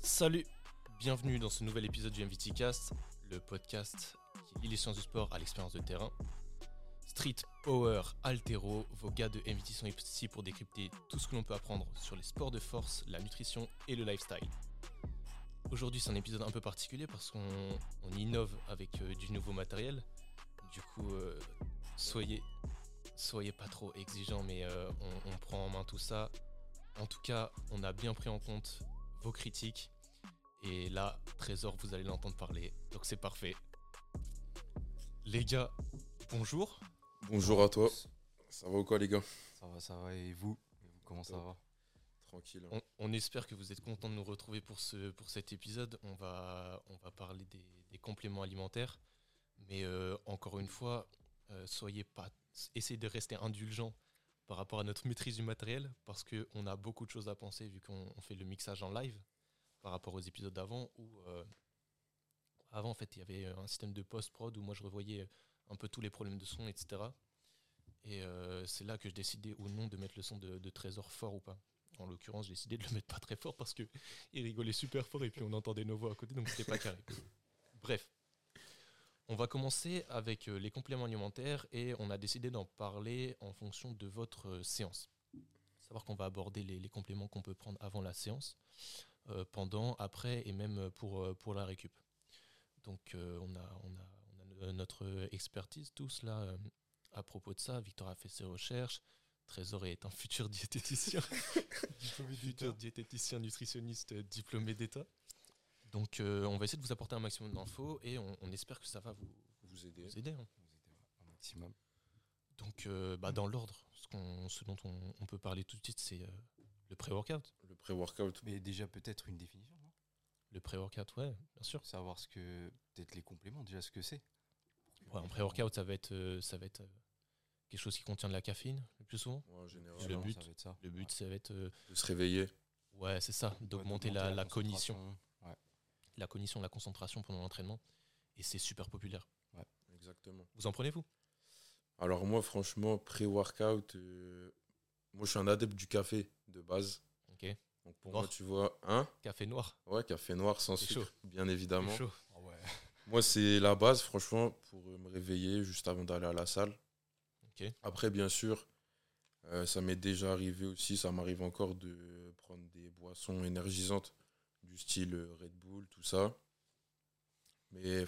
Salut, bienvenue dans ce nouvel épisode du MVT Cast, le podcast qui lit les sciences du sport à l'expérience de terrain. Street, Power, Altero, vos gars de MVT sont ici pour décrypter tout ce que l'on peut apprendre sur les sports de force, la nutrition et le lifestyle. Aujourd'hui, c'est un épisode un peu particulier parce qu'on on innove avec euh, du nouveau matériel. Du coup, euh, soyez, soyez pas trop exigeants, mais euh, on, on prend en main tout ça. En tout cas, on a bien pris en compte vos critiques. Et là, Trésor, vous allez l'entendre parler. Donc c'est parfait. Les gars, bonjour. Bonjour à toi. Ça va ou quoi les gars? Ça va, ça va. Et vous, Et vous, comment ça va? On, espère que vous êtes contents de nous retrouver pour, ce, pour cet épisode. On va, parler des, compléments alimentaires. Mais euh, encore une fois, euh, soyez pas. Essayez de rester indulgents par rapport à notre maîtrise du matériel parce qu'on a beaucoup de choses à penser vu qu'on on fait le mixage en live par rapport aux épisodes d'avant où euh, avant en fait il y avait un système de post-prod où moi je revoyais un peu tous les problèmes de son etc. Et c'est là que je décidais ou non de mettre le son de Trésor fort ou pas. En l'occurrence, j'ai décidé de le mettre pas très fort parce que il rigolait super fort et puis on entendait nos voix à côté, donc c'était pas carré. Bref, on va commencer avec euh, les compléments alimentaires et on a décidé d'en parler en fonction de votre euh, séance. Savoir qu'on va aborder les, compléments qu'on peut prendre avant la séance, euh, pendant, après et même pour, pour la récup. Donc on, a, on, a, notre expertise tous là à propos de ça. Victor a fait ses recherches. Trésor est un futur diététicien. futur diététicien nutritionniste euh, diplômé d'État. Donc euh, on va essayer de vous apporter un maximum d'infos et on, on espère que ça va vous, Vous aider. vous aider. hein. Vous aidez un maximum. Donc euh, bah, dans l'ordre, ce, dont on, on peut parler tout de suite, c'est euh, le pré-workout. Le pré-workout. Mais déjà, peut-être une définition, non? Le pré-workout, ouais, bien sûr. Savoir ce que. Peut-être les compléments, déjà ce que c'est. Ouais, un pré-workout, ça va être, euh, ça va être euh, quelque chose qui contient de la caféine le plus souvent. Ouais, en général. Le but- ça va être ça. Le but, ça va être, euh, De se réveiller. ouais, c'est ça, Ouais, d'augmenter la, la cognition. Ouais. la cognition, la concentration pendant l'entraînement. Et c'est super populaire. Exactement. Vous en prenez vous? Alors moi, franchement, pré-workout, euh, moi je suis un adepte du café de base. Ok. Donc pour Noir. moi, tu vois, hein? Café noir, Ouais, café noir sans sucre, chaud. bien évidemment. chaud. Ah ouais. Moi, c'est la base, franchement, pour me réveiller juste avant d'aller à la salle. Après, bien sûr, euh, ça m'est déjà arrivé aussi, ça m'arrive encore de prendre des boissons énergisantes du style euh, Red Bull, tout ça. Mais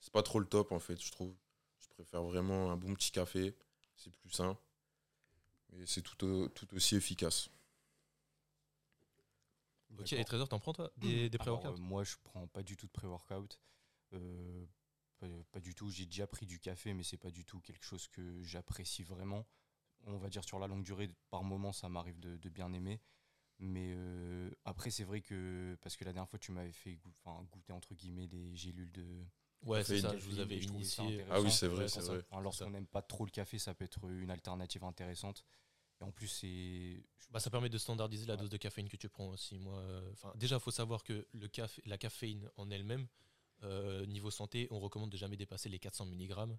c'est pas trop le top en fait, je trouve. Je préfère vraiment un bon petit café, c'est plus sain. Mais c'est tout, au- tout aussi efficace. Ok, et Trésor, t'en prends toi? Des, pré-workouts euh, Moi, je prends pas du tout de pré-workout. Euh, pas, pas du tout. J'ai déjà pris du café, mais c'est pas du tout quelque chose que j'apprécie vraiment. On va dire sur la longue durée, par moment, ça m'arrive de, de bien aimer. Mais euh, après, c'est vrai que parce que la dernière fois, tu m'avais fait goûter entre guillemets les gélules de. Ouais, c'est ça, je vous avais initié. intéressant. Ah oui, c'est vrai, Ouais, c'est vrai. Enfin, Lorsqu'on n'aime pas trop le café, ça peut être une alternative intéressante. Et en plus, c'est. Bah, ça permet de standardiser la Ouais. dose de caféine que tu prends aussi. Moi, euh, enfin, déjà, il faut savoir que le café, la caféine en elle-même, euh, niveau santé, on recommande de jamais dépasser les 400 mg.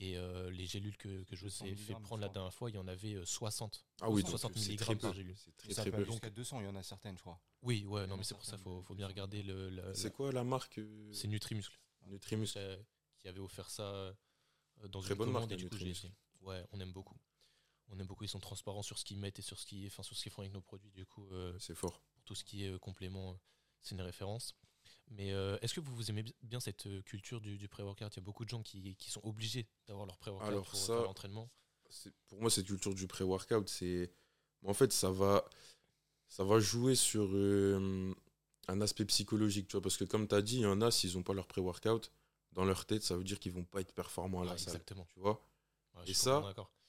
Et euh, les gélules que, que je vous 200 ai fait prendre la dernière fois, il y en avait euh, 60. Ah oui, 60 donc c'est milligrammes très par gélule. C'est très ça très peut peu. aller jusqu'à 200, il y en a certaines, je crois. Oui, ouais, non, mais c'est pour ça faut, faut bien 200. regarder le. le- C'est la- quoi la marque euh, C'est Nutrimuscle Nutrimuscle euh, qui avait offert ça euh, dans Très une bonne commande marque, et du coup. Ouais, on aime beaucoup. On aime beaucoup, ils sont transparents sur ce qu'ils mettent et sur ce qu'ils enfin, sur ce qu'ils font avec nos produits. Du coup, euh, C'est fort. pour tout ce qui est euh, complément, euh, c'est une référence. Mais euh, est-ce que vous, vous aimez bi- bien cette euh, culture du, du pré-workout? Il y a beaucoup de gens qui, qui sont obligés d'avoir leur pré-workout pour ça- faire l'entraînement. pour moi, cette culture du pré-workout, c'est. En fait, ça va, ça va jouer sur euh, un aspect psychologique, tu vois, parce que comme tu as dit, il y en a, s'ils n'ont pas leur pré-workout, dans leur tête, ça veut dire qu'ils vont pas être performants à la Ouais, salle, exactement. tu vois? Ouais, Et ça.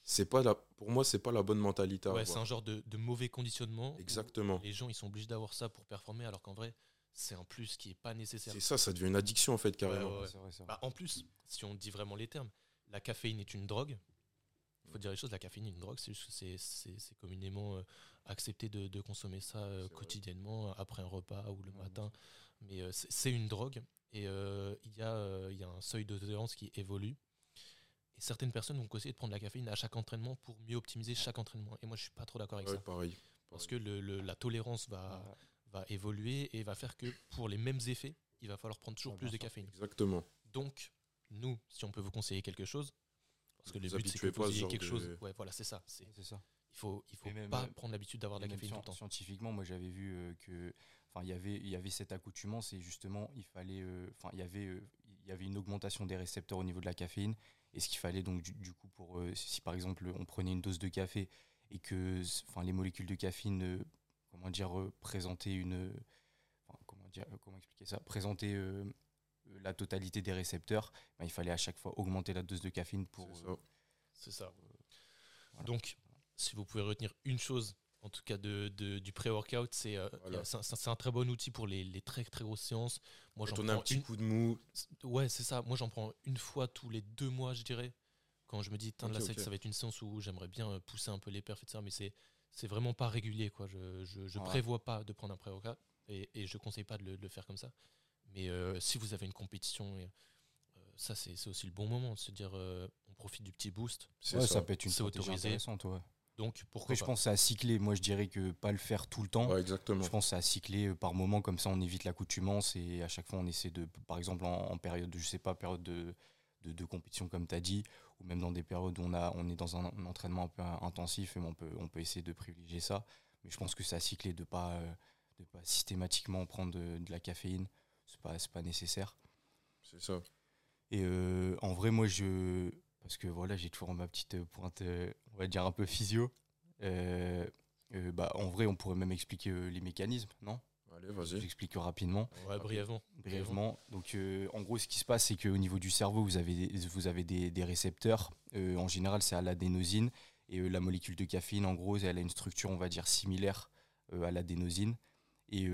C'est pas la, pour moi, c'est pas la bonne mentalité Ouais, c'est un genre de, de mauvais conditionnement. Exactement. Les gens, ils sont obligés d'avoir ça pour performer, alors qu'en vrai, c'est un plus qui est pas nécessaire. C'est ça, ça devient une addiction, en fait, carrément. Ouais, ouais. C'est vrai, c'est vrai. Bah, en plus, si on dit vraiment les termes, la caféine est une drogue. Il faut dire les choses, la caféine est une drogue, c'est juste que c'est- c'est c'est communément euh, accepté de, de consommer ça euh, vrai. quotidiennement, après un repas ou le Ouais, matin. mais euh, c'est une drogue et euh, il y, a, euh, il y a un seuil de tolérance qui évolue. Et certaines personnes vont conseiller de prendre de la caféine à chaque entraînement pour mieux optimiser chaque entraînement. Et moi, je suis pas trop d'accord avec Ouais, ça. pareil. Parce que le- le- la tolérance va, Ouais. Va évoluer et va faire que pour les mêmes effets, il va falloir prendre toujours plus de caféine. Exactement. Donc, nous, si on peut vous conseiller quelque chose, parce que Vous le but c'est que vous ayez quelque de- chose. Ouais, voilà, c'est ça. C'est- ça. Il faut, il faut même, pas euh, prendre l'habitude d'avoir de la caféine tout le temps. Scientifiquement, moi j'avais vu euh, que, enfin, il y avait, il y avait cette accoutumance et justement, il fallait, euh, enfin, il y avait, euh, il y avait une augmentation des récepteurs au niveau de la caféine et ce qu'il fallait donc du, du coup pour, euh, si par exemple on prenait une dose de café et que, enfin, les molécules de caféine, euh, comment dire, euh, présentaient une, euh, enfin, comment dire, euh, comment expliquer ça, euh, euh, la totalité des récepteurs, ben, il fallait à chaque fois augmenter la dose de caféine pour. C'est ça. C'est ça. voilà. Donc, si vous pouvez retenir une chose, en tout cas de, de- du pré-workout, c'est euh, Voilà. un- très bon outil pour les, les très très grosses séances. Moi, j'en a un prends petit une. coup de mou, Ouais, c'est ça. Moi, j'en prends une fois tous les deux mois, je dirais. Quand je me dis, Tain, là, Ok, ça- va être une séance où j'aimerais bien pousser un peu les perfs et tout ça, mais c'est c'est vraiment pas régulier. Quoi. Je, je, je Ouais. prévois pas de prendre un pré-workout et, et je conseille pas de le, de le faire comme ça. Mais euh, si vous avez une compétition, et, euh, ça, c'est c'est aussi le bon moment de se dire, euh, on profite du petit boost. c'est ouais, ça. ça peut être une C'est autorisé. intéressante, ouais. Donc, pourquoi Après, je pense que c'est à cycler. Moi, je dirais que pas le faire tout le temps. Ouais, exactement. Je pense que c'est à cycler par moment, comme ça on évite l'accoutumance et à chaque fois on essaie de, par exemple en, en période, de, je sais pas, période de, de, de compétition comme tu as dit, ou même dans des périodes où on, a, on est dans un, un entraînement un peu intensif, et on peut, on peut essayer de privilégier ça. Mais je pense que c'est à cycler de pas, euh, de pas systématiquement prendre de, de la caféine. C'est pas, pas nécessaire. C'est ça. Et euh, en vrai, moi, je. Parce que voilà, j'ai toujours ma petite pointe, euh, on va dire un peu physio. Euh, euh, bah, en vrai, on pourrait même expliquer les mécanismes, non? Allez, vas-y. J'explique rapidement, Ouais, brièvement. brièvement. Donc, euh, en gros, ce qui se passe, c'est qu'au niveau du cerveau, vous avez des, vous avez des, des récepteurs. Euh, en général, c'est à l'adénosine. Et euh, la molécule de caféine, en gros, elle a une structure, on va dire, similaire à l'adénosine. Et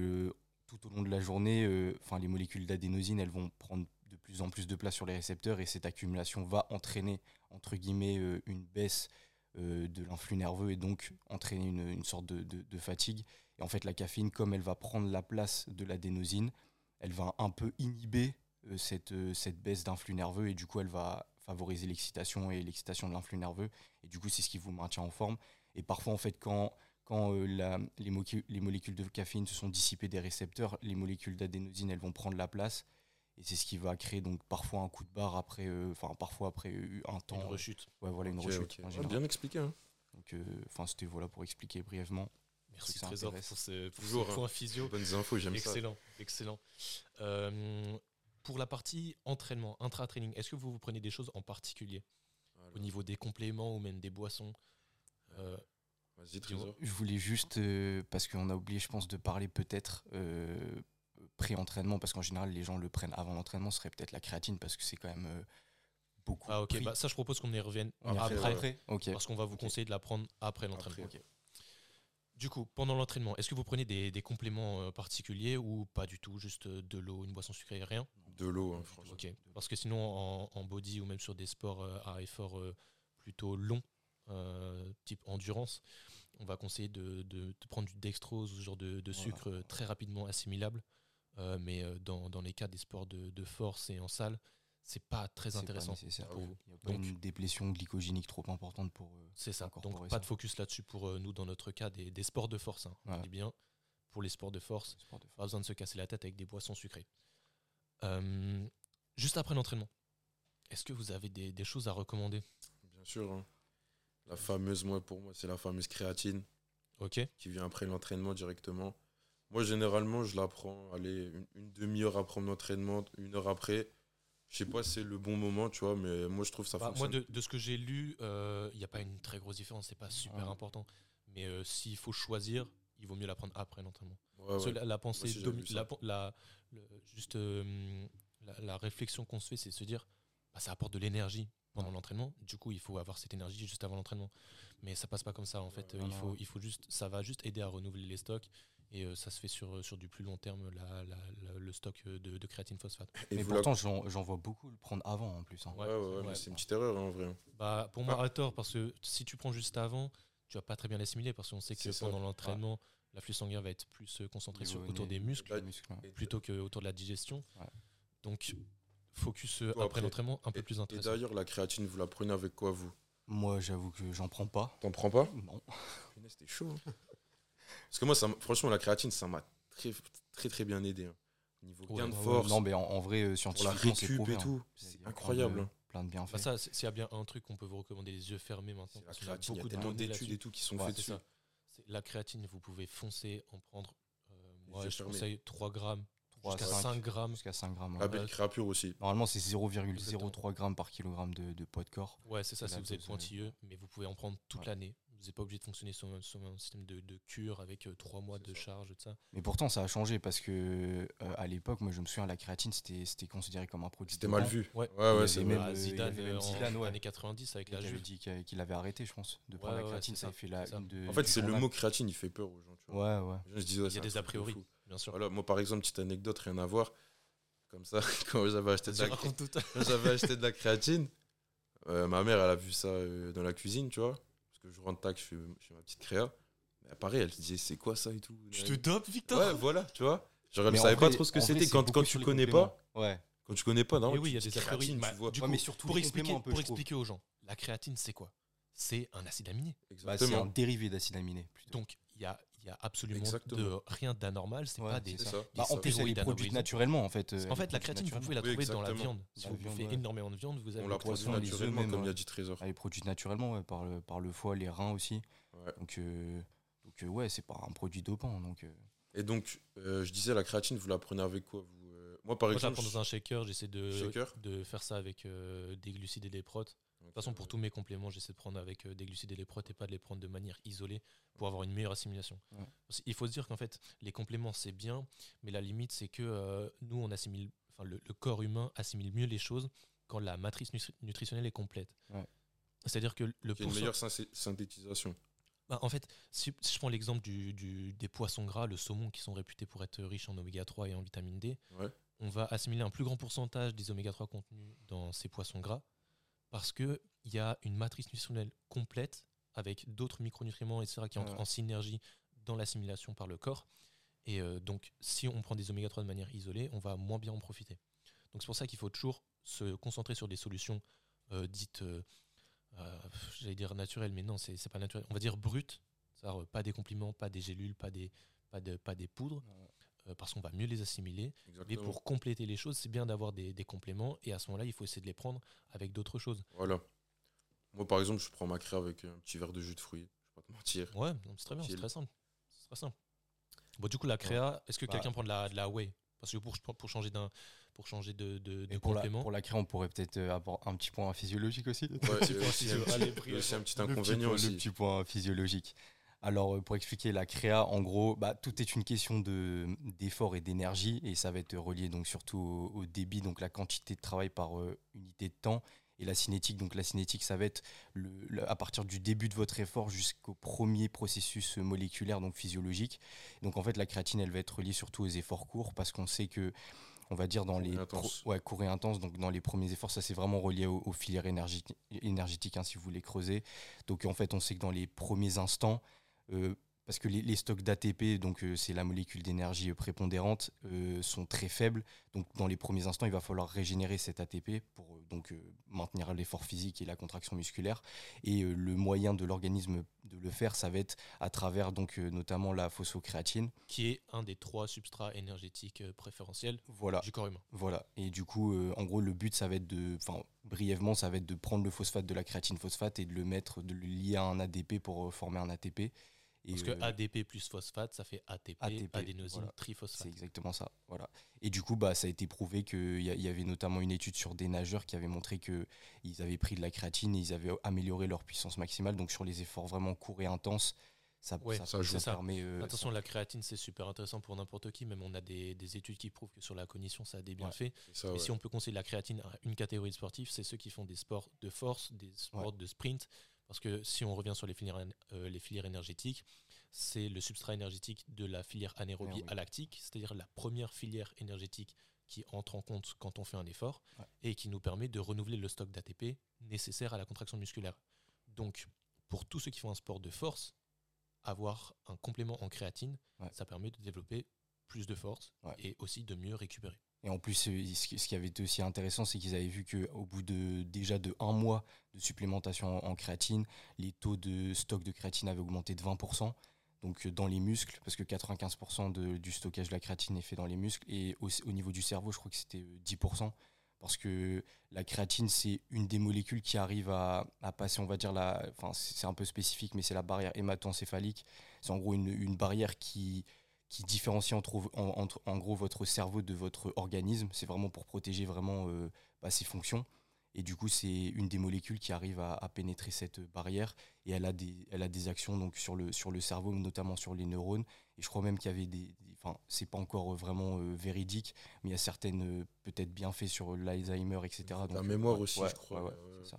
tout au long de la journée, enfin, les molécules d'adénosine, elles vont prendre de plus en plus de place sur les récepteurs. Et cette accumulation va entraîner, entre guillemets, une baisse de l'influx nerveux et donc entraîner une, une sorte de, de- de fatigue. Et en fait, la caféine, comme elle va prendre la place de l'adénosine, elle va un peu inhiber euh, cette, euh, cette baisse d'influx nerveux et du coup, elle va favoriser l'excitation et l'excitation de l'influx nerveux. Et du coup, c'est ce qui vous maintient en forme. Et parfois, en fait, quand, quand euh, la- les, molécules, les molécules de caféine se sont dissipées des récepteurs, les molécules d'adénosine, elles vont prendre la place. Et c'est ce qui va créer donc parfois un coup de barre après, enfin parfois après un temps. Une rechute. Ouais, voilà, une rechute. Ouais, général. bien expliqué. Hein. Donc, enfin, c'était voilà pour expliquer brièvement. Merci Trésor pour ce, pour Toujours, ce point physio. Bonnes infos, j'aime ça. Excellent, excellent. Euh, pour la partie entraînement, intra-training, est-ce que vous vous prenez des choses en particulier? Voilà. au niveau des compléments ou même des boissons? Euh, Vas-y. Trésor. Je voulais juste, euh, parce qu'on a oublié, je pense, de parler peut-être euh, pré-entraînement, parce qu'en général, les gens le prennent avant l'entraînement, ce serait peut-être la créatine, parce que c'est quand même euh, beaucoup. Ah ok, pris. bah, ça je propose qu'on y revienne On y après, parce qu'on va vous conseiller de la prendre après l'entraînement. Après. Du coup, pendant l'entraînement, est-ce que vous prenez des, des compléments euh, particuliers ou pas du tout, juste euh, de l'eau, une boisson sucrée, rien? De l'eau, hein, franchement. Ok, parce que sinon en, en body ou même sur des sports euh, à effort plutôt long, type endurance, on va conseiller de, de- de prendre du dextrose ou ce genre de, de Voilà. sucre très rapidement assimilable. Mais dans, dans les cas des sports de force et en salle, c'est pas très pas intéressant nécessaire. pour vous. Il n'y a pas Donc- une déplétion glycogénique trop importante pour. euh, C'est ça. Donc ça. pas de focus là-dessus pour euh, nous dans notre cas des, des sports de force. hein. On dit bien pour les sports de force, de pas besoin de se casser la tête avec des boissons sucrées. Euh, juste après l'entraînement, est-ce que vous avez des, des choses à recommander? Bien sûr. hein. La fameuse, moi, pour moi, c'est la fameuse créatine Ok. qui vient après l'entraînement directement. Moi, généralement, je la prends, allez, une, une demi-heure après mon entraînement, une heure après. Je sais pas si c'est le bon moment, tu vois, mais moi, je trouve ça Bah, moi, de, de ce que j'ai lu, il n'y a pas une très grosse différence, c'est pas super important. Mais euh, s'il faut choisir, il vaut mieux la prendre après l'entraînement. Ouais, ouais. La, la pensée, aussi, la, la- le- juste euh, la, réflexion qu'on se fait, c'est se dire, bah, ça apporte de l'énergie pendant l'entraînement. Du coup, il faut avoir cette énergie juste avant l'entraînement. Mais ça passe pas comme ça. En fait, Euh, il faut, il faut juste, ça va juste aider à renouveler les stocks. Et euh, ça se fait sur, sur du plus long terme, la- la- la- le stock euh, de, de créatine phosphate. Et Mais la- pourtant, j'en vois beaucoup le prendre avant en plus. hein. Ouais, ouais, ouais, c'est une petite erreur, hein, en vrai. Bah, pour moi, à tort, parce que si tu prends juste avant, tu vas pas très bien l'assimiler, parce qu'on sait que pendant l'entraînement, L'afflux sanguin va être plus euh, concentré sur, autour des muscles. Et- plutôt qu'autour de la digestion. Ouais. Donc, focus euh, après après- l'entraînement un peu et- plus Et intéressant. d'ailleurs, la créatine, vous la prenez avec quoi, vous? Moi, j'avoue que j'en prends pas. T'en prends pas? Non. C'était chaud. hein. Parce que moi, ça franchement, la créatine, ça m'a très, très, très bien aidé. hein. Niveau Ouais, gain de ouais, force, Non, mais en, en vrai, euh, la scientifiquement, récup prouvé. et hein. tout. Il y a C'est plein incroyable. de- hein. Plein de bienfaits. Bah ça, c'est- s'il y a bien un truc qu'on peut vous recommander les yeux fermés maintenant. C'est la créatine, il y a beaucoup d'études et tout qui sont Ouais, faites dessus. ça. La créatine, vous pouvez foncer, en prendre. euh, moi, je fermés. conseille 3 grammes, jusqu'à cinq. 5 grammes. Jusqu'à 5 grammes. ouais. La belle créapure aussi. Normalement, c'est 0,03 grammes par kilogramme de, de poids de corps. Ouais, c'est ça, C'est si la vous êtes dose, pointilleux, mais vous pouvez en prendre toute Ouais. l'année. Vous n'êtes pas obligé de fonctionner sur un, sur un système de, de cure avec 3 mois C'est de ça. charge, tout ça. Mais pourtant, ça a changé parce que euh, à l'époque, moi, je me souviens, la créatine, c'était considéré comme un produit. C'était mal vu. Ouais. ouais, c'est même, Bah, euh, Zidane, même euh, en Zidane, ouais. années 90 avec Il la Juve. dit qu'il avait arrêté, je pense, de prendre Ouais, la créatine. ça ça, fait la ça. de. En fait, c'est le mot créatine, il fait peur aux gens. Tu vois. Ouais, ouais. Ouais, Il y a des a priori, bien sûr. Voilà, moi, par exemple, petite anecdote, rien à voir. Comme ça, quand j'avais acheté acheté de la créatine, euh, ma mère, elle a vu ça euh, dans la cuisine, tu vois. Parce que je rentre tac, je fais, je fais ma petite créa. Mais pareil, elle se disait, c'est quoi ça et tout? Tu te dopes, Victor Ouais, voilà, tu vois. Genre, elle ne savait pas trop ce que c'était. Quand, quand tu connais pas, Ouais. quand tu connais pas, non, Eh oui, il y a des dis a priori. créatine, Bah, tu vois. du Ouais, coup, mais surtout pour expliquer, compléments un peu, pour expliquer aux gens, la créatine, c'est quoi? C'est un acide aminé. Bah, c'est un Exactement. dérivé d'acide aminé. plutôt. Donc, il y a, a absolument de, rien d'anormal. C'est Ouais, pas des. ça. des Bah, en plus, elle est stéroïdes produite anabolisants. naturellement, en fait. euh, En est fait, la créatine, vous pouvez la Oui, trouver dans la viande. Si vous bouffez ouais. énormément de viande, vous avez On la poisson, produit naturellement, même, comme l'a dit Trésor. Elle est produite naturellement ouais, par, le, par le foie, les reins aussi. Ouais. Donc, euh, donc euh, ouais, c'est pas un produit dopant. Donc, euh, Et donc, euh, je disais, la créatine, vous la prenez avec quoi vous euh, Moi, par Moi, je la exemple. prends dans un shaker. J'essaie de, Shaker de faire ça avec euh, des glucides et des protes. De toute façon, pour tous mes compléments, j'essaie de prendre avec euh, des glucides et des protes et pas de les prendre de manière isolée pour avoir une meilleure assimilation. Ouais. Qu'il faut se dire qu'en fait, les compléments, c'est bien, mais la limite, c'est que euh, nous, on assimile, enfin, le, le corps humain assimile mieux les choses quand la matrice nutri- nutritionnelle est complète. Ouais. C'est-à-dire que le Il y a une meilleure synthétisation. synthétisation. bah, en fait, si, si je prends l'exemple du, du- des poissons gras, le saumon, qui sont réputés pour être riches en oméga 3 et en vitamine D, Ouais. on va assimiler un plus grand pourcentage des oméga 3 contenus dans ces poissons gras parce qu'il y a une matrice nutritionnelle complète avec d'autres micronutriments, etc., qui entrent Ouais. en synergie dans l'assimilation par le corps. Et euh, donc, si on prend des oméga 3 de manière isolée, on va moins bien en profiter. Donc, c'est pour ça qu'il faut toujours se concentrer sur des solutions euh, dites, euh, j'allais dire naturelles, mais non, c'est pas naturel. On va dire brutes, c'est-à-dire pas des compliments, pas des gélules, pas des, pas de, pas des poudres, parce qu'on va mieux les assimiler. Mais Exactement. pour compléter les choses, c'est bien d'avoir des, des compléments, et à ce moment-là, il faut essayer de les prendre avec d'autres choses. Voilà. Moi, par exemple, je prends ma créa avec un petit verre de jus de fruits. Je vais pas te mentir. Ouais, c'est très bien, c'est très simple. C'est très simple. Bon, du coup, la créa, est-ce que Bah. quelqu'un prend de la, de la whey? Parce que pour, pour changer, d'un, pour changer de, de, pour la, complément, pour la créa, on pourrait peut-être euh, avoir un petit point physiologique aussi. Ouais, physio. un petit- petit Le petit inconvénient point- aussi. Le petit point physiologique. Alors, euh, pour expliquer la créa, en gros, bah, tout est une question de, d'effort et d'énergie, et ça va être relié donc surtout au, au débit, donc la quantité de travail par euh, unité de temps, et la cinétique. Donc, la cinétique, ça va être le, le- à partir du début de votre effort jusqu'au premier processus moléculaire, donc physiologique. Donc, en fait, la créatine, elle va être reliée surtout aux efforts courts, parce qu'on sait que, on va dire dans les intense. pro- ouais, court et intense, donc dans les premiers efforts, ça c'est vraiment relié aux, aux filières énergéti- énergétiques, hein, si vous voulez creuser. Donc en fait, on sait que dans les premiers instants, parce que les, les stocks d'ATP, donc euh, c'est la molécule d'énergie euh, prépondérante, euh, sont très faibles. Donc dans les premiers instants, il va falloir régénérer cet ATP pour euh, donc euh, maintenir l'effort physique et la contraction musculaire. Et euh, le moyen de l'organisme de le faire, ça va être à travers donc euh, notamment la phosphocréatine. qui est un des trois substrats énergétiques euh, préférentiels Voilà. du corps humain. Voilà. Et du coup, euh, en gros, le but, ça va être de, enfin, brièvement, ça va être de prendre le phosphate de la créatine phosphate et de le mettre, de le lier à un ADP pour euh, former un ATP. Et, Parce que euh, ADP plus phosphate, ça fait ATP, ATP, adénosine voilà. triphosphate. c'est exactement ça. Voilà. Et du coup, bah, ça a été prouvé qu'il y, y avait notamment une étude sur des nageurs qui avait montré que ils avaient pris de la créatine et ils avaient amélioré leur puissance maximale. Donc sur les efforts vraiment courts et intenses, ça, Ouais, ça, ça joue. ça C'est ça. permet. euh, Attention, la créatine, c'est super intéressant pour n'importe qui. Même on a des, des études qui prouvent que sur la cognition, ça a des bienfaits. Et ouais. si on peut conseiller la créatine à une catégorie de sportifs, c'est ceux qui font des sports de force, des sports de sprint. Parce que si on revient sur les filières, euh, les filières énergétiques, c'est le substrat énergétique de la filière anaérobie Anaérobie. à lactique, c'est-à-dire la première filière énergétique qui entre en compte quand on fait un effort Ouais. et qui nous permet de renouveler le stock d'ATP nécessaire à la contraction musculaire. Donc, pour tous ceux qui font un sport de force, avoir un complément en créatine, Ouais. ça permet de développer plus de force Ouais. et aussi de mieux récupérer. Et en plus, euh, ce qui avait été aussi intéressant, c'est qu'ils avaient vu qu'au bout de déjà de un mois de supplémentation en, créatine, les taux de stock de créatine avaient augmenté de 20%. Donc euh, dans les muscles, parce que 95% de- du stockage de la créatine est fait dans les muscles, et au, au niveau du cerveau, je crois que c'était euh, 10%, parce que la créatine, c'est une des molécules qui arrive à, à passer, on va dire, la, enfin c'est c'est un peu spécifique, mais c'est la barrière hémato-encéphalique. C'est en gros une, une barrière qui, qui différencie entre, en, entre- en gros votre cerveau de votre organisme. C'est vraiment pour protéger vraiment euh, bah, ses fonctions. Et du coup, c'est une des molécules qui arrive à, à pénétrer cette barrière et elle a des, elle a des actions donc sur le, sur le cerveau, notamment sur les neurones. Et je crois même qu'il y avait des, enfin, c'est pas encore vraiment euh, véridique, mais il y a certaines euh, peut-être bienfaits sur l'Alzheimer, etc. La Donc, euh, mémoire ouais, aussi, ouais, je crois. ouais, ça.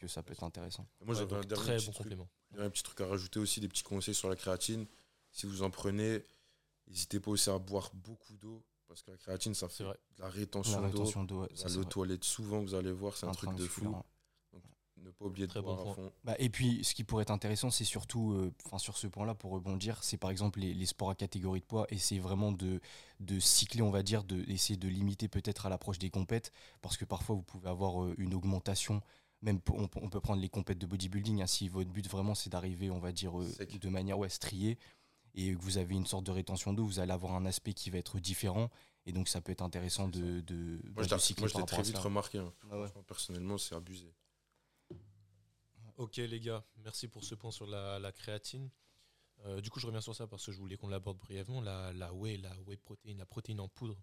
que ça peut être intéressant. Moi, Ouais, j'avais un dernier très petit bon truc. complément. Il y a un petit truc à rajouter aussi, des petits conseils sur la créatine. Si vous en prenez, n'hésitez pas aussi à boire beaucoup d'eau. Parce que la créatine, ça fait vrai. de la rétention d'eau. rétention d'eau, ouais, ça, vrai. toilettes souvent, vous allez voir, c'est un truc de fou. ouais. Ne pas oublier de Très bon boire à point. fond. Bah, et puis, ce qui pourrait être intéressant, c'est surtout, euh, enfin sur ce point-là, pour rebondir, c'est par exemple les, les sports à catégorie de poids, et c'est vraiment de, de cycler, on va dire, de essayer de limiter peut-être à l'approche des compètes, parce que parfois vous pouvez avoir euh, une augmentation. Même on, peut- prendre les compètes de bodybuilding, hein, si votre but vraiment c'est d'arriver, on va dire, euh, de manière ouais, striée, et que vous avez une sorte de rétention d'eau, vous allez avoir un aspect qui va être différent, et donc ça peut être intéressant de, de, Moi, de cycler moi, je l'ai très vite remarqué. hein. Ah ouais. Personnellement, c'est abusé. Ok les gars, merci pour ce point sur la, la créatine. Euh, du coup, je reviens sur ça parce que je voulais qu'on l'aborde brièvement. La, la whey, la whey protéine, la protéine en poudre,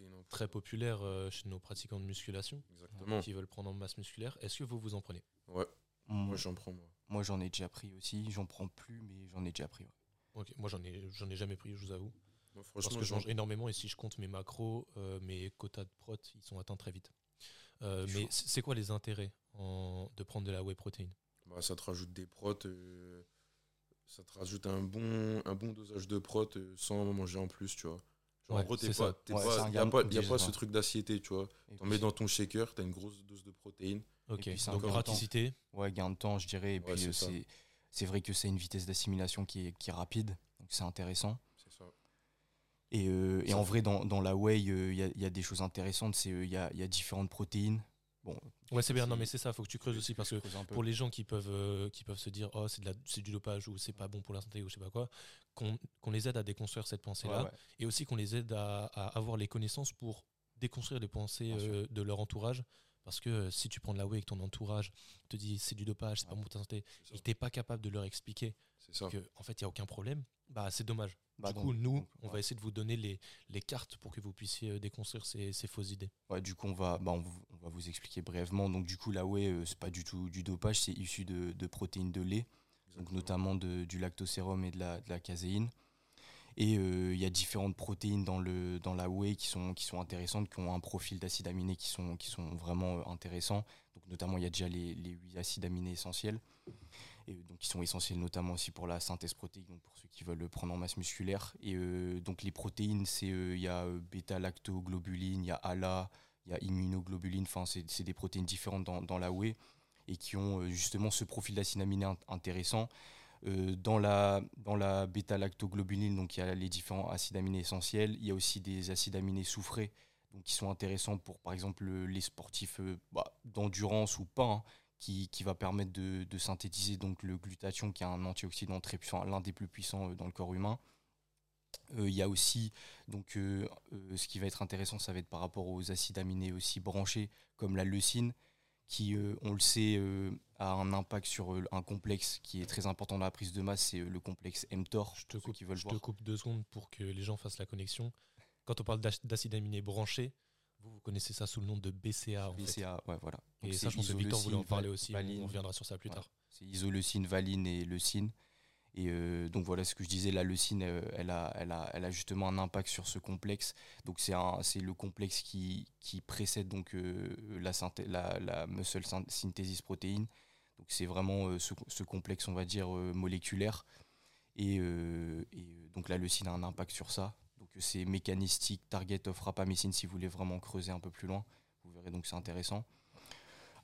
en très populaire euh, chez nos pratiquants de musculation Exactement. qui veulent prendre en masse musculaire. Est-ce que vous vous en prenez? Ouais, moi, j'en prends, moi. Moi j'en ai déjà pris aussi, j'en prends plus, mais j'en ai déjà pris. ouais. Ok, Moi, j'en ai, j'en ai jamais pris, je vous avoue. Parce franchement, que je j'en- mange énormément et si je compte mes macros, euh, mes quotas de prot, ils sont atteints très vite. Euh, C'est mais c'est quoi les intérêts en- de prendre de la whey protéine? Bah, ça te rajoute des protes. euh, ça te rajoute un bon, un bon dosage de protes sans en manger en plus, tu vois. Genre, Ouais, en gros, t'es c'est pas, ça. t'es Ouais, pas- y a pas, y a pas ce truc d'assiété, tu vois. Et T'en mets dans ton shaker, t'as une grosse dose de protéines. Ok, puis c'est un donc de praticité. Ouais, gain de temps, je dirais. Et Ouais, puis, c'est vrai que c'est une vitesse d'assimilation qui est, qui est rapide, donc c'est intéressant. C'est ça. Et, euh, et Ça en vrai, dans, dans la whey, euh, il y, a, il y a des choses intéressantes. c'est, euh, Il y, a, il y a différentes protéines. Bon, Ouais, c'est bien. Non, mais c'est ça, faut que tu creuses aussi parce que pour les gens qui peuvent, euh, qui peuvent se dire oh c'est de la- c'est du dopage ou c'est pas bon pour la santé ou je sais pas quoi, qu'on qu'on les aide à déconstruire cette pensée-là Ouais, ouais. et aussi qu'on les aide à, à avoir les connaissances pour déconstruire les pensées euh, de leur entourage. Parce que euh, si tu prends de la whey et que ton entourage te dit c'est du dopage, c'est pas bon pour ta santé, et t'es pas capable de leur expliquer que en fait il y a aucun problème, bah c'est dommage. Bah, du coup, nous, donc, on ouais. va essayer de vous donner les, les cartes pour que vous puissiez euh, déconstruire ces, ces fausses idées. Ouais, du coup, on va, bah, on, va vous expliquer brièvement. Donc, du coup, la whey, euh, c'est pas du tout du dopage, c'est issu de, de protéines de lait, donc notamment de- du lactosérum et de la, de la caséine. Et euh, il y a différentes protéines dans, le, dans la whey qui sont, qui sont intéressantes, qui ont un profil d'acides aminés qui sont, qui sont vraiment euh, intéressants. Donc, notamment, il y a déjà les, les 8 acides aminés essentiels, et, euh, donc, qui sont essentiels notamment aussi pour la synthèse protéique, donc pour ceux qui veulent le prendre en masse musculaire. Et donc, les protéines, il y a bêta-lactoglobuline, il y a ALA, il y a immunoglobuline, enfin, c'est des protéines différentes dans, dans la whey et qui ont justement ce profil d'acide aminé int- intéressant. Euh, dans la, dans la bêta-lactoglobuline, il y a les différents acides aminés essentiels. Il y a aussi des acides aminés soufrés, donc qui sont intéressants pour, par exemple, le- les sportifs euh, bah, d'endurance ou pas, hein, qui, qui va permettre de, synthétiser donc le glutathion, qui est un antioxydant très puissant, l'un des plus puissants euh, dans le corps humain. Il y a aussi, donc, ce qui va être intéressant, ça va être par rapport aux acides aminés aussi branchés, comme la leucine, qui, euh, on le sait, euh, a un impact sur euh, un complexe qui est très important dans la prise de masse, c'est le complexe mTOR. Je te coupe, qui veulent je te coupe deux secondes pour que les gens fassent la connexion. Quand on parle d'acide aminé branché, vous, vous connaissez ça sous le nom de BCA. En fait. BCA, ouais, voilà. Et ça, je pense que Victor voulait en parler aussi. valine. On reviendra sur ça plus Ouais. tard. C'est isoleucine, valine et leucine. Et euh, donc voilà ce que je disais, la leucine, euh, elle, a, elle, a, justement un impact sur ce complexe. Donc c'est le complexe qui, précède donc euh, la, muscle syn- synthesis protéine. Donc c'est vraiment ce, complexe, on va dire, moléculaire. Et, donc la leucine a un impact sur ça. Donc c'est mécanistique, target of rapamycine si vous voulez vraiment creuser un peu plus loin. Vous verrez donc c'est intéressant.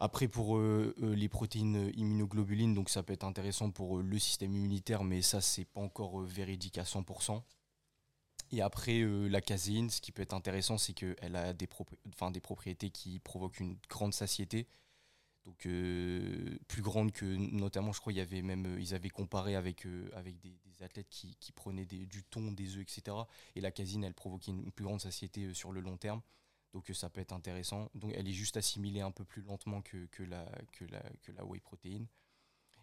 Après, pour euh, euh, les protéines immunoglobulines, donc ça peut être intéressant pour euh, le système immunitaire, mais ça, c'est pas encore véridique à 100%. Et après, la caséine, ce qui peut être intéressant, c'est qu'elle a des, des propriétés qui provoquent une grande satiété. Donc, plus grande que, notamment, je crois, il y avait même, ils avaient comparé avec, avec des, athlètes qui, prenaient du thon, des œufs, etc. Et la caséine, elle provoquait une plus grande satiété sur le long terme. Donc, euh, ça peut être intéressant. Donc, elle est juste assimilée un peu plus lentement que, que, la, que, la, que la whey protein.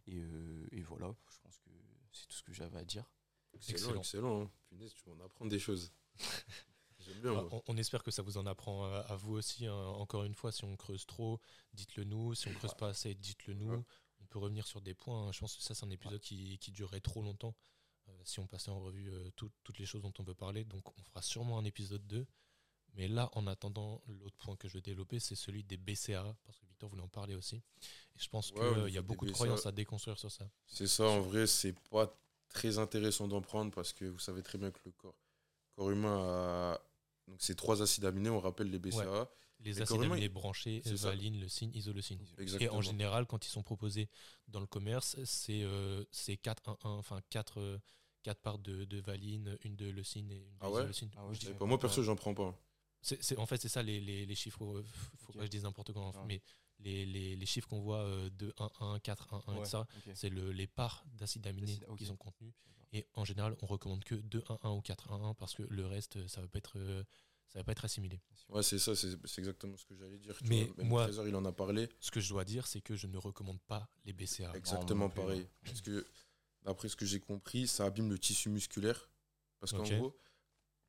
Et, euh, et voilà, je pense que c'est tout ce que j'avais à dire. Excellent, Excellent. excellent. hein. Punaise, tu vas en apprendre des choses. J'aime bien. Ah, moi. on, on espère que ça vous en apprend à, à vous aussi. hein. Encore une fois, si on creuse trop, dites-le nous. Si on creuse pas assez, dites-le nous. Ouais. On peut revenir sur des points. hein. Je pense que ça, c'est un épisode qui, qui durerait trop longtemps euh, si on passait en revue euh, tout- toutes les choses dont on veut parler. Donc, on fera sûrement un épisode 2. Mais là, en attendant, l'autre point que je vais développer, c'est celui des BCA, parce que Victor voulait en parler aussi. Et je pense Ouais, qu'il y a beaucoup de croyances à déconstruire sur ça. C'est ça, en vrai, c'est pas très intéressant d'en prendre parce que vous savez très bien que le corps, corps humain a. Donc, c'est trois acides aminés, on rappelle les BCA. Les Les acides aminés branchés, valine, leucine, isoleucine. Et en général, quand ils sont proposés dans le commerce, c'est euh, c'est 4-1-1, enfin 4, euh, quatre parts de, de valine, une de leucine et une Ah ouais? d'isoleucine. Ah ouais, pas moi, perso, j'en prends pas. C'est- c'est- en fait, c'est ça les, les, les chiffres. euh, faut Ok. pas que je dise n'importe quoi, Ah. mais les, les, les chiffres qu'on voit euh, de 1-1, 4-1-1 et Ouais, tout ça, ok. c'est le, les parts d'acides aminés D'acides, ok. qui sont contenus. Et en général, on recommande que 2-1-1 ou 4-1-1 parce que le reste, ça va pas être, euh, ça va pas être assimilé. Ouais, c'est ça, c'est c'est exactement ce que j'allais dire. tu Mais vois. Même moi- Trésor, il en a parlé. Ce que je dois dire, c'est que je ne recommande pas les BCA. Exactement pareil. Parce que, d'après ce que j'ai compris, ça abîme le tissu musculaire. Parce qu'en gros,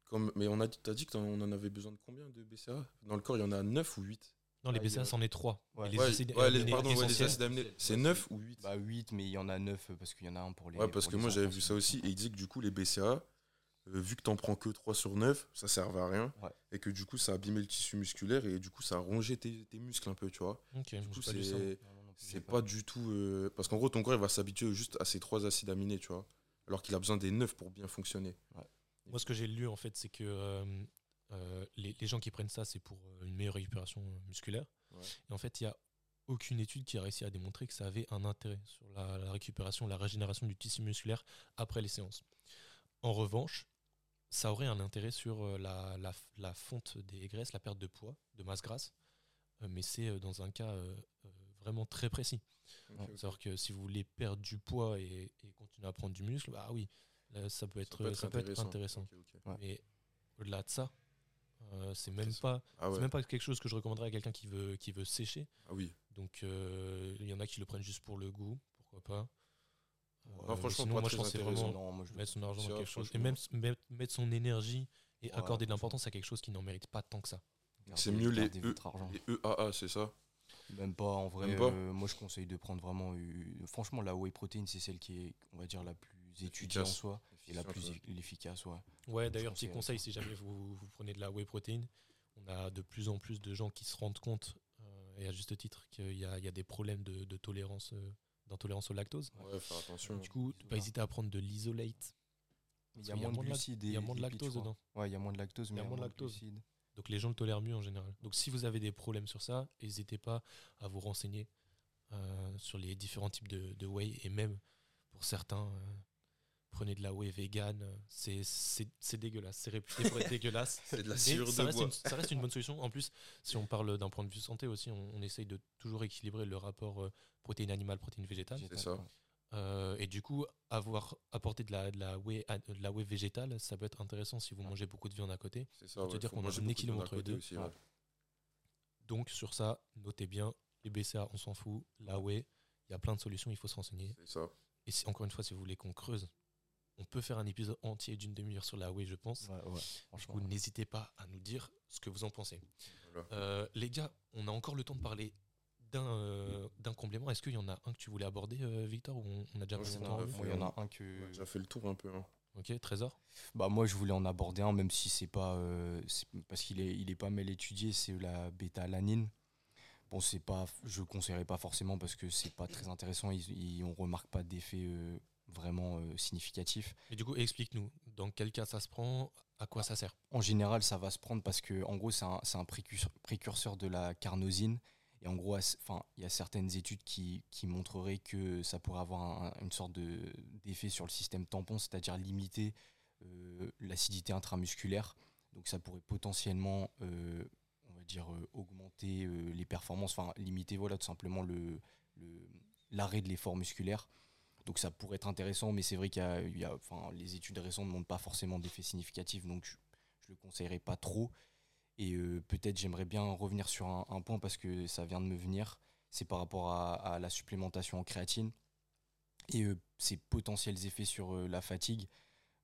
comme, mais on a dit, t'as dit qu'on en avait besoin de combien de BCA Dans le corps, il y en a 9 ou 8 Non, les Ah, BCA, c'en est 3. Ouais. les Ouais, acides ouais, les, aminés pardon, ouais, les essentiels, acides aminés, c'est 9 ou 8 Bah 8, mais il y en a 9 parce qu'il y en a un pour les. Ouais, parce que moi j'avais vu ça aussi, et il disait que du coup, les BCA, euh, vu que t'en prends que 3 sur 9, ça servait à rien. Ouais. Et que du coup, ça abîmait le tissu musculaire, et du coup, ça a rongé tes, tes muscles un peu, tu vois. Ok, Du coup, c'est pas du tout. euh, Parce qu'en gros, ton corps, il va s'habituer juste à ces 3 acides aminés, tu vois. Alors qu'il a besoin des 9 pour bien fonctionner. Moi, ce que j'ai lu, en fait, c'est que euh, euh, les, les gens qui prennent ça, c'est pour euh, une meilleure récupération musculaire. Ouais. Et en fait, il n'y a aucune étude qui a réussi à démontrer que ça avait un intérêt sur la, la récupération, la régénération du tissu musculaire après les séances. En revanche, ça aurait un intérêt sur la, la, la fonte des graisses, la perte de poids, de masse grasse, mais c'est dans un cas vraiment très précis. C'est-à-dire que si vous voulez perdre du poids et, et continuer à prendre du muscle, bah oui, là, ça peut être, ça peut être intéressant. Ouais. Mais au-delà de ça, euh, c'est même pas, Ah ouais. même pas quelque chose que je recommanderais à quelqu'un qui veut, qui veut sécher. Ah oui. Donc euh, il y en a qui le prennent juste pour le goût, pourquoi pas. Non, Euh, franchement, sinon, pas moi je pense que c'est intéressant. vraiment Non, moi je mettre son argent dans quelque chose et même mettre, son énergie et Ouais, accorder de l'importance à quelque chose qui n'en mérite pas tant que ça. C'est mieux les E- argent. Les EAA, c'est ça? Même pas en vrai. Pas? euh, moi je conseille de prendre vraiment. euh, franchement, la whey protein, c'est celle qui est, on va dire, la plus étudiée en soi et la plus ouais. efficace. Ouais. Ouais, d'ailleurs, petit conseil, si jamais vous, vous prenez de la whey protein, on a de plus en plus de gens qui se rendent compte, euh, et à juste titre, qu'il y a, il y a des problèmes de, de tolérance, euh, d'intolérance au lactose. Ouais, faire attention. Du coup, pas hésiter à prendre de l'isolate. Il y a moins de glucides. Il y a moins de lactose dedans. Ouais, il y a moins de lactose, mais il y a moins de lactose. glucides. Donc les gens le tolèrent mieux en général. Donc si vous avez des problèmes sur ça, n'hésitez pas à vous renseigner euh, sur les différents types de, de whey. Et même pour certains, euh, prenez de la whey vegan. euh, C'est dégueulasse. C'est réputé pour être dégueulasse. C'est de la sciure ça de reste, bois. une, ça reste une bonne solution. En plus, si on parle d'un point de vue santé aussi, on, on essaye de toujours équilibrer le rapport euh, protéine animale, protéine végétale. C'est ça. Euh, et du coup, avoir apporté de la, de, la whey, de la whey végétale, ça peut être intéressant si vous mangez beaucoup de viande à côté. C'est ça. Pour te ouais, dire faut qu'on a manger un équilibre entre les deux. aussi, Ouais. ouais. Donc sur ça, notez bien, les BCA, on s'en fout. La whey, il y a plein de solutions, il faut se renseigner. C'est ça. Et si, encore une fois, si vous voulez qu'on creuse, on peut faire un épisode entier d'une demi-heure sur la whey, je pense. Ouais, ouais, Du franchement. coup, n'hésitez pas à nous dire ce que vous en pensez. Voilà. Euh, les gars, on a encore le temps de parler d'un euh, d'un complément. Est-ce qu'il y en a un que tu voulais aborder, euh, Victor, ou on, on a déjà passé j'en le Moi, il y en a un que. On a déjà fait le tour un peu. hein. Ok, Trésor? Bah moi je voulais en aborder un même si c'est pas euh, c'est- parce qu'il est il est pas mal étudié c'est la bêta-alanine. Bon c'est pas je conseillerais pas forcément parce que c'est pas très intéressant ils, ils- on remarque pas d'effet euh, vraiment euh, significatif. Et du coup, explique-nous, dans quel cas ça se prend, à quoi ça sert? En général ça va se prendre parce que en gros c'est un, précurseur, de la carnosine Et en gros, enfin, il y a certaines études qui, qui montreraient que ça pourrait avoir une sorte d'effet sur le système tampon, c'est-à-dire limiter euh, l'acidité intramusculaire. Donc ça pourrait potentiellement, euh, on va dire, euh, augmenter les performances, enfin limiter voilà, tout simplement le, l'arrêt de l'effort musculaire. Donc ça pourrait être intéressant, mais c'est vrai qu'il y a, enfin, les études récentes ne montrent pas forcément d'effet significatif, donc je, ne le conseillerais pas trop. Et peut-être j'aimerais bien revenir sur un, point parce que ça vient de me venir, c'est par rapport à, la supplémentation en créatine et ses potentiels effets sur la fatigue.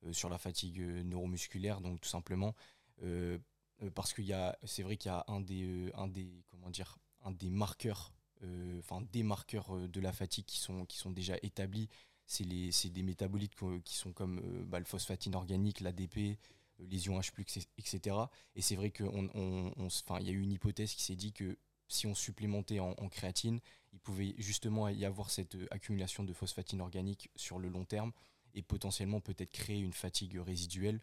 Euh, sur la fatigue euh, neuromusculaire, donc tout simplement euh, parce qu'il y a, c'est vrai qu'il y a un des, un des, comment dire, un des marqueurs, enfin des marqueurs de la fatigue qui sont, qui sont déjà établis. C'est des métabolites qui sont comme bah, le phosphatine organique, l'ADP, les ions H+, etc. Et c'est vrai qu'il on, y a eu une hypothèse qui s'est dit que si on supplémentait en, créatine, il pouvait justement y avoir cette accumulation de phosphatine organique sur le long terme et potentiellement peut-être créer une fatigue résiduelle.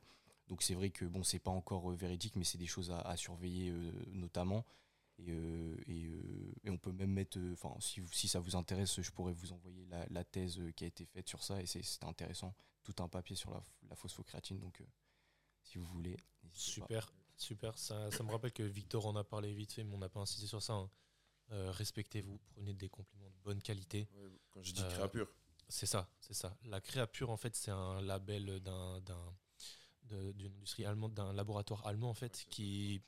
Donc c'est vrai que bon, c'est pas encore euh, véridique, mais c'est des choses à, surveiller euh, notamment. Et, euh, et, on peut même mettre, enfin si, si ça vous intéresse, je pourrais vous envoyer la, thèse qui a été faite sur ça et c'est intéressant. Tout un papier sur la, la phosphocréatine, donc si vous voulez. Super, super. Ça, ça, me rappelle que Victor en a parlé vite fait, mais on n'a pas insisté sur ça. Hein. Respectez-vous, prenez des compléments de bonne qualité. quand je dis créapure. C'est ça, c'est ça. La créapure, en fait, c'est un label d'un, d'une industrie allemande, d'un laboratoire allemand, en fait, qui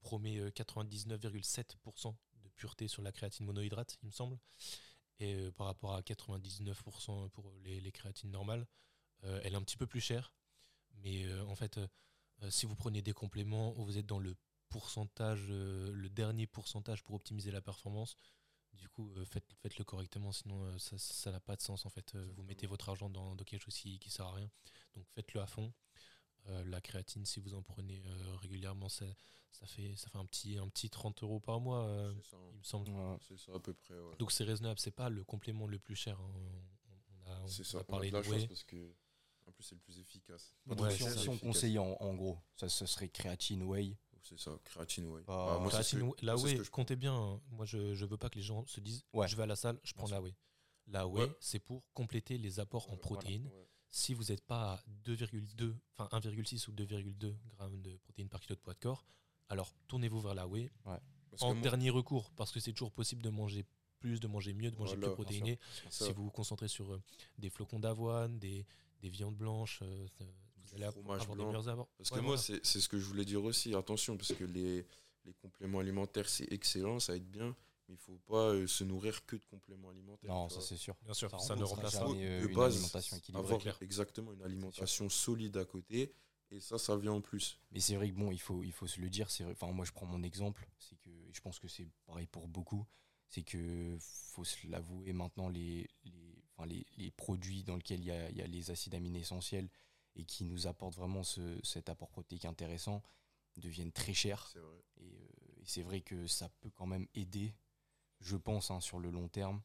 promet 99,7% euh, de pureté sur la créatine monohydrate, il me semble. Et euh, par rapport à 99% pour les, créatines normales, euh, elle est un petit peu plus chère. Mais en fait, si vous prenez des compléments, vous êtes dans le pourcentage, le dernier pourcentage pour optimiser la performance. Du coup, euh, faites, faites-le correctement, sinon ça n'a pas de sens en fait. Vous mettez votre argent dans, quelque chose qui ne sert à rien. Donc faites-le à fond. la créatine, si vous en prenez régulièrement, ça, ça, fait, ça fait un petit, un petit 30 euros par mois, hein. il me semble. c'est ça à peu près. Donc c'est raisonnable, c'est pas le complément le plus cher. Hein. On, a, c'est ça, parlé de chose parce que en plus c'est le plus efficace. si, on, conseille en, en, gros, ça, ça serait créatine, whey, c'est ça, créatine whey. Bah, moi, la whey, comptez bien. Hein. Moi, je, je veux pas que les gens se disent je vais à la salle, je prends la whey. La whey, c'est pour compléter les apports en protéines. Si vous n'êtes pas à 2,2, enfin 1,6 ou 2,2 grammes de protéines par kilo de poids de corps, alors tournez-vous vers la whey. en dernier recours, parce que c'est toujours possible de manger plus, de manger mieux, de manger plus protéiné. Si vous vous concentrez sur euh, des flocons d'avoine, des, des viandes blanches, euh, parce que moi, c'est ce que je voulais dire aussi. Attention, parce que les, les compléments alimentaires, c'est excellent, ça aide bien. Mais il ne faut pas euh, se nourrir que de compléments alimentaires. Non, ça c'est sûr. Bien sûr, ça, ne remplace pas une alimentation équilibrée. Avoir exactement une alimentation solide à côté. Et ça, ça vient en plus. Mais c'est vrai que bon, il faut, il faut se le dire. Enfin, moi, je prends mon exemple. C'est que je pense que c'est pareil pour beaucoup. C'est que faut se l'avouer maintenant, les, les, enfin, les, les, produits dans lesquels il y a, y a les acides aminés essentiels, et qui nous apportent vraiment ce, cet apport protéique intéressant deviennent très chers. Euh, et, c'est vrai que ça peut quand même aider, je pense, hein, sur le long terme,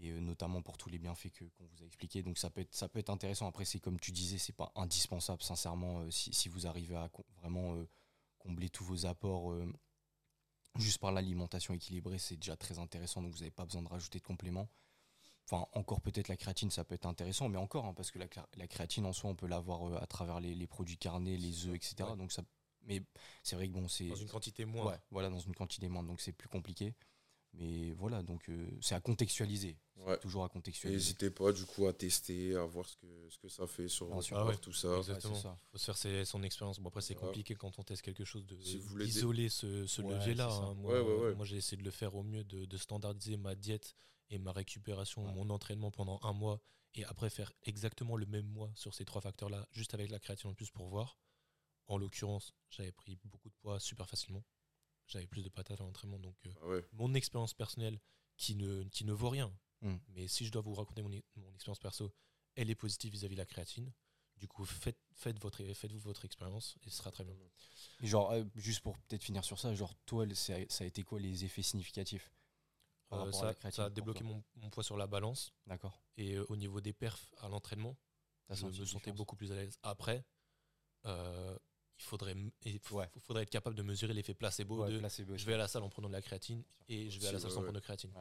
et euh, notamment pour tous les bienfaits que, qu'on vous a expliqués. Donc ça peut être, ça peut être intéressant. Après, c'est comme tu disais, c'est pas indispensable, sincèrement, euh, si, si, vous arrivez à vraiment combler tous vos apports juste par l'alimentation équilibrée, c'est déjà très intéressant, donc vous n'avez pas besoin de rajouter de compléments. Enfin, encore peut-être la créatine, ça peut être intéressant, mais encore, hein, parce que la, créatine en soi, on peut l'avoir euh, à travers les, produits carnés, les œufs, etc. Donc ça, mais c'est vrai que bon, c'est dans une quantité moindre. Ouais, voilà, dans une quantité moindre, donc c'est plus compliqué. Mais voilà, donc euh, c'est à contextualiser. Toujours à contextualiser. N'hésitez pas du coup à tester, à voir ce que, ce que ça fait sur ah tout ça. Exactement. Il faut se faire son expérience. Bon, après, c'est compliqué quand on teste quelque chose de d'isoler ce, ce levier-là. Hein. Moi, moi j'ai essayé de le faire au mieux, de, de standardiser ma diète et ma récupération, mon entraînement pendant un mois, et après faire exactement le même mois sur ces trois facteurs-là, juste avec la créatine en plus pour voir. En l'occurrence, j'avais pris beaucoup de poids super facilement. J'avais plus de patates à l'entraînement. Donc, euh, ah mon expérience personnelle qui ne, qui ne vaut rien. Hmm. Mais si je dois vous raconter mon, mon expérience perso, elle est positive vis-à-vis de la créatine. Du coup, faites, faites votre, faites-vous votre expérience et ce sera très bien. genre, euh, juste pour peut-être finir sur ça, genre, toi, ça a été quoi les effets significatifs euh, ça, a débloqué mon, poids sur la balance. D'accord. Et euh, au niveau des perfs à l'entraînement, je me sentais beaucoup plus à l'aise. Après, euh, il faudrait, il Ouais. faudrait être capable de mesurer l'effet placebo Ouais, de placebo, je vais à la salle en prenant de la créatine et je vais à la salle sans prendre de créatine.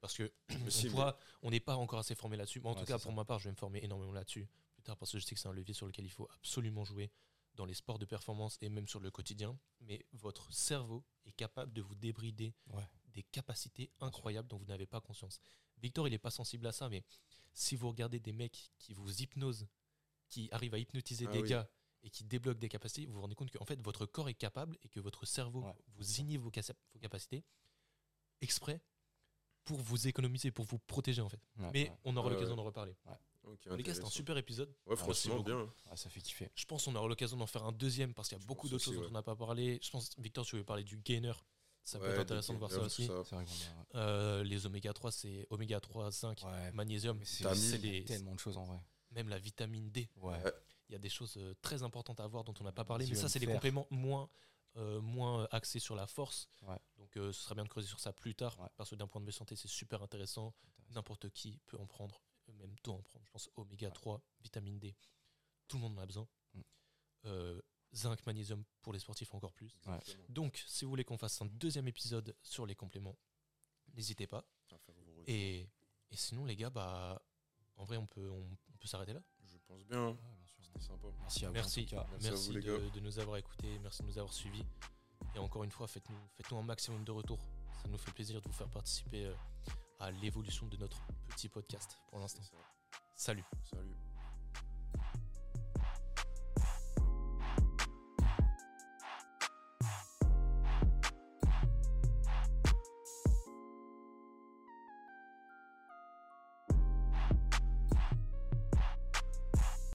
Parce que on on n'est pas encore assez formé là-dessus. Mais en tout cas, pour ça. ma part, je vais me former énormément là-dessus plus tard parce que je sais que c'est un levier sur lequel il faut absolument jouer dans les sports de performance et même sur le quotidien. Mais votre cerveau est capable de vous débrider des capacités incroyables dont vous n'avez pas conscience. Victor, il n'est pas sensible à ça, mais si vous regardez des mecs qui vous hypnosent, qui arrivent à hypnotiser Ah des oui. gars et qui débloquent des capacités, vous vous rendez compte que en fait, votre corps est capable et que votre cerveau Ouais, vous inhibe vos, capacités exprès pour vous économiser, pour vous protéger en fait. Ouais, Mais ouais. on aura l'occasion ouais. d'en reparler. Ok, Les gars, c'était un super épisode. Ouais, franchement, beaucoup. bien. Ah, ça fait kiffer. Je pense qu'on aura l'occasion d'en faire un deuxième parce qu'il y a Je beaucoup d'autres choses dont on n'a pas parlé. Je pense, Victor, tu veux parler du gainer. Ça peut être intéressant de voir ça aussi. ça. C'est vrai qu'on a- Euh, les oméga 3, c'est oméga 3, zinc, Ouais, magnésium. mais c'est T'as mis c'est des- tellement de choses en vrai. Même la vitamine D. Ouais. Il y a des choses euh, très importantes à voir dont on n'a pas parlé. Mais ça, c'est des compléments moins, euh, moins euh, axés sur la force. Ouais. Donc, euh, ce serait bien de creuser sur ça plus tard. Ouais. Parce que d'un point de vue santé, c'est super intéressant. N'importe qui peut en prendre, euh, même doit en prendre. Je pense oméga 3, vitamine D. Tout le monde en a besoin. Mm. Euh, zinc, magnésium pour les sportifs encore plus. Ouais. Donc, si vous voulez qu'on fasse un deuxième épisode sur les compléments, n'hésitez pas. Et, et sinon, les gars, bah, en vrai, on peut, on, on peut s'arrêter là. Je pense bien. Sympa. Merci à vous. Merci, en tout cas. Merci à merci vous, les de, gars. de nous avoir écoutés, merci de nous avoir suivis. Et encore une fois, faites-nous faites un maximum de retours. Ça nous fait plaisir de vous faire participer euh, à l'évolution de notre petit podcast pour l'instant. Salut Salut.